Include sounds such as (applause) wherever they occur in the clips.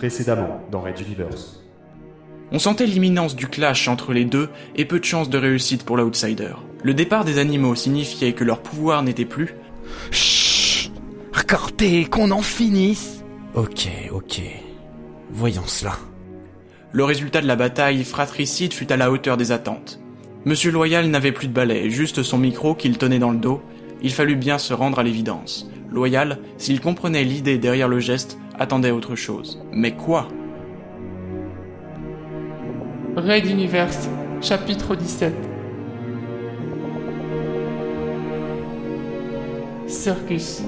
précédemment dans Red Universe. On sentait l'imminence du clash entre les deux et peu de chances de réussite pour l'outsider. Le départ des animaux signifiait que leur pouvoir n'était plus. Chut Regardez, qu'on en finisse Ok, ok. Voyons cela. Le résultat de la bataille fratricide fut à la hauteur des attentes. Monsieur Loyal n'avait plus de balai, juste son micro qu'il tenait dans le dos. Il fallut bien se rendre à l'évidence. Loyal, s'il comprenait l'idée derrière le geste, attendait autre chose. Mais quoi? Raid Universe, chapitre 17. Circus.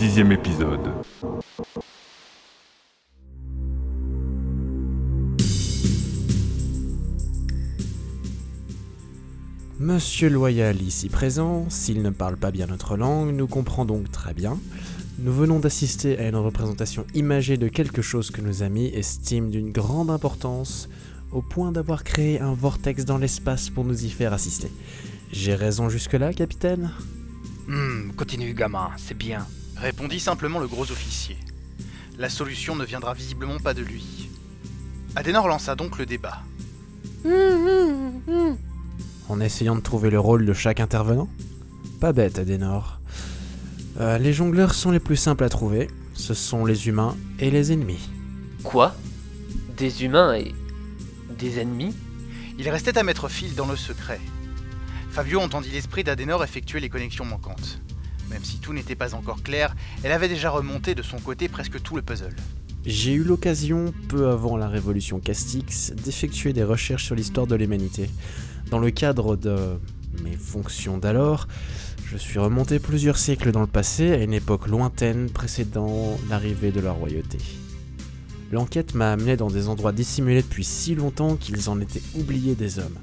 Dixième épisode. Monsieur Loyal ici présent, s'il ne parle pas bien notre langue, nous comprend donc très bien. Nous venons d'assister à une représentation imagée de quelque chose que nos amis estiment d'une grande importance, au point d'avoir créé un vortex dans l'espace pour nous y faire assister. J'ai raison jusque-là, capitaine? Hum, continue, gamin, c'est bien. Répondit simplement le gros officier. La solution ne viendra visiblement pas de lui. Adenor lança donc le débat. En essayant de trouver le rôle de chaque intervenant? Pas bête, Adenor. Euh, les jongleurs sont les plus simples à trouver. Ce sont les humains et les ennemis. Quoi? Des humains et des ennemis? Il restait à mettre fil dans le secret. Fabio entendit l'esprit d'Adenor effectuer les connexions manquantes. Même si tout n'était pas encore clair, elle avait déjà remonté de son côté presque tout le puzzle. J'ai eu l'occasion, peu avant la révolution Castix, d'effectuer des recherches sur l'histoire de l'humanité. Dans le cadre de mes fonctions d'alors, je suis remonté plusieurs siècles dans le passé, à une époque lointaine précédant l'arrivée de la royauté. L'enquête m'a amené dans des endroits dissimulés depuis si longtemps qu'ils en étaient oubliés des hommes.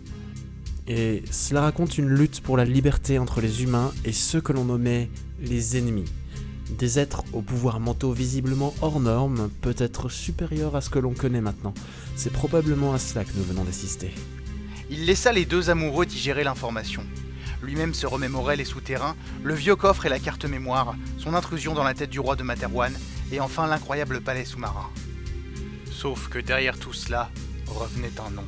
Et cela raconte une lutte pour la liberté entre les humains et ceux que l'on nommait les ennemis. Des êtres aux pouvoirs mentaux visiblement hors normes, peut-être supérieurs à ce que l'on connaît maintenant. C'est probablement à cela que nous venons d'assister. Il laissa les deux amoureux digérer l'information. Lui-même se remémorait les souterrains, le vieux coffre et la carte mémoire, son intrusion dans la tête du roi de Materwan, et enfin l'incroyable palais sous-marin. Sauf que derrière tout cela revenait un nom.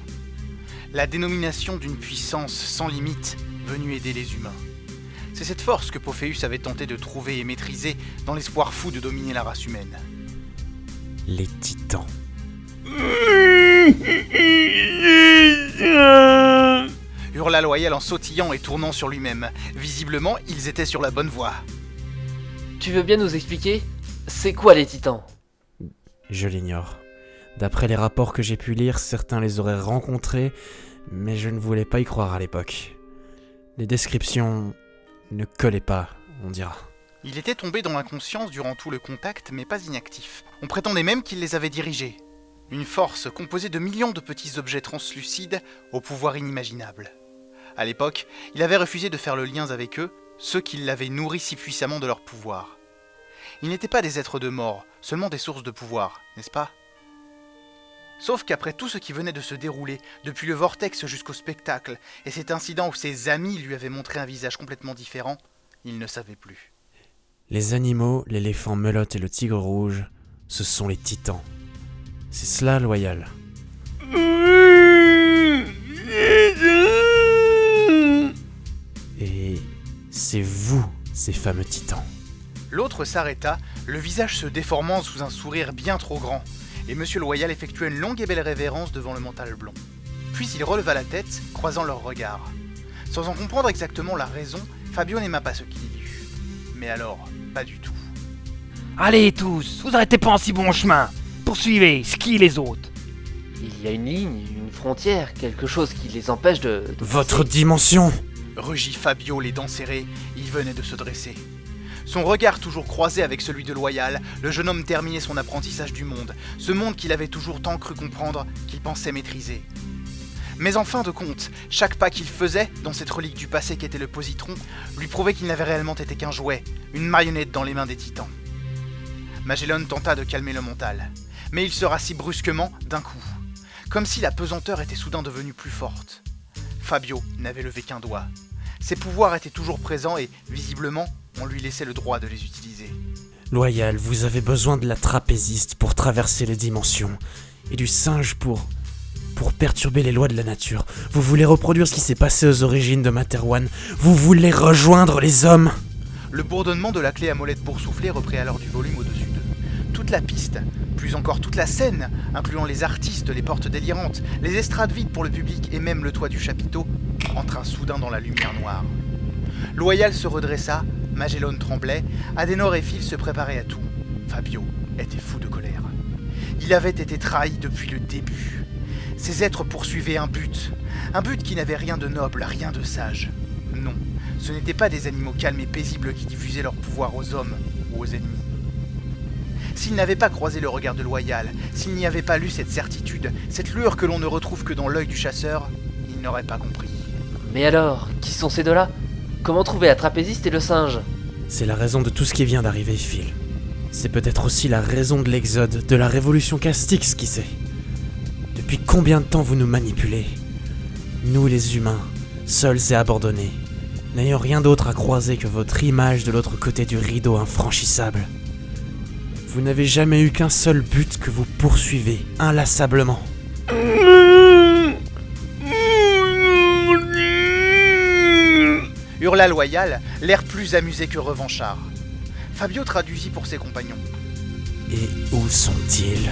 La dénomination d'une puissance sans limite venue aider les humains. C'est cette force que Pophéus avait tenté de trouver et maîtriser dans l'espoir fou de dominer la race humaine. Les titans. (laughs) Hurla Loyal en sautillant et tournant sur lui-même. Visiblement, ils étaient sur la bonne voie. Tu veux bien nous expliquer? C'est quoi les titans? Je l'ignore. D'après les rapports que j'ai pu lire, certains les auraient rencontrés, mais je ne voulais pas y croire à l'époque. Les descriptions ne collaient pas, on dira. Il était tombé dans l'inconscience durant tout le contact, mais pas inactif. On prétendait même qu'il les avait dirigés. Une force composée de millions de petits objets translucides au pouvoir inimaginable. À l'époque, il avait refusé de faire le lien avec eux, ceux qui l'avaient nourri si puissamment de leur pouvoir. Ils n'étaient pas des êtres de mort, seulement des sources de pouvoir, n'est-ce pas? Sauf qu'après tout ce qui venait de se dérouler, depuis le vortex jusqu'au spectacle, et cet incident où ses amis lui avaient montré un visage complètement différent, il ne savait plus. Les animaux, l'éléphant melotte et le tigre rouge, ce sont les titans. C'est cela, loyal. Et c'est vous, ces fameux titans. L'autre s'arrêta, le visage se déformant sous un sourire bien trop grand, et Monsieur Loyal effectua une longue et belle révérence devant le mental blond. Puis il releva la tête, croisant leurs regards. Sans en comprendre exactement la raison, Fabio n'aima pas ce qu'il y eut. Mais alors, pas du tout. Allez tous, vous arrêtez pas en si bon chemin. Poursuivez, ski les autres. Il y a une ligne, une frontière, quelque chose qui les empêche de... de Votre dimension Rugit Fabio les dents serrées, il venait de se dresser. Son regard toujours croisé avec celui de Loyal, le jeune homme terminait son apprentissage du monde, ce monde qu'il avait toujours tant cru comprendre qu'il pensait maîtriser. Mais en fin de compte, chaque pas qu'il faisait dans cette relique du passé qu'était le positron lui prouvait qu'il n'avait réellement été qu'un jouet, une marionnette dans les mains des titans. Magellan tenta de calmer le mental, mais il se rassit brusquement d'un coup, comme si la pesanteur était soudain devenue plus forte. Fabio n'avait levé qu'un doigt. Ses pouvoirs étaient toujours présents et, visiblement, on lui laissait le droit de les utiliser. Loyal, vous avez besoin de la trapéziste pour traverser les dimensions, et du singe pour... pour perturber les lois de la nature. Vous voulez reproduire ce qui s'est passé aux origines de Materwan. Vous voulez rejoindre les hommes Le bourdonnement de la clé à molette boursouflée reprit alors du volume au-dessus d'eux. Toute la piste, plus encore toute la scène, incluant les artistes, les portes délirantes, les estrades vides pour le public et même le toit du chapiteau, entra soudain dans la lumière noire. Loyal se redressa, Magellan tremblait, Adenor et Phil se préparaient à tout. Fabio était fou de colère. Il avait été trahi depuis le début. Ces êtres poursuivaient un but, un but qui n'avait rien de noble, rien de sage. Non, ce n'étaient pas des animaux calmes et paisibles qui diffusaient leur pouvoir aux hommes ou aux ennemis. S'il n'avait pas croisé le regard de Loyal, s'il n'y avait pas lu cette certitude, cette lueur que l'on ne retrouve que dans l'œil du chasseur, il n'aurait pas compris. Mais alors, qui sont ces deux-là? Comment trouver la trapéziste et le singe? C'est la raison de tout ce qui vient d'arriver, Phil. C'est peut-être aussi la raison de l'exode, de la révolution Castix, qui sait. Depuis combien de temps vous nous manipulez? Nous les humains, seuls et abandonnés, n'ayant rien d'autre à croiser que votre image de l'autre côté du rideau infranchissable. Vous n'avez jamais eu qu'un seul but que vous poursuivez inlassablement. Hurla Loyal, l'air plus amusé que revanchard. Fabio traduisit pour ses compagnons. Et où sont-ils?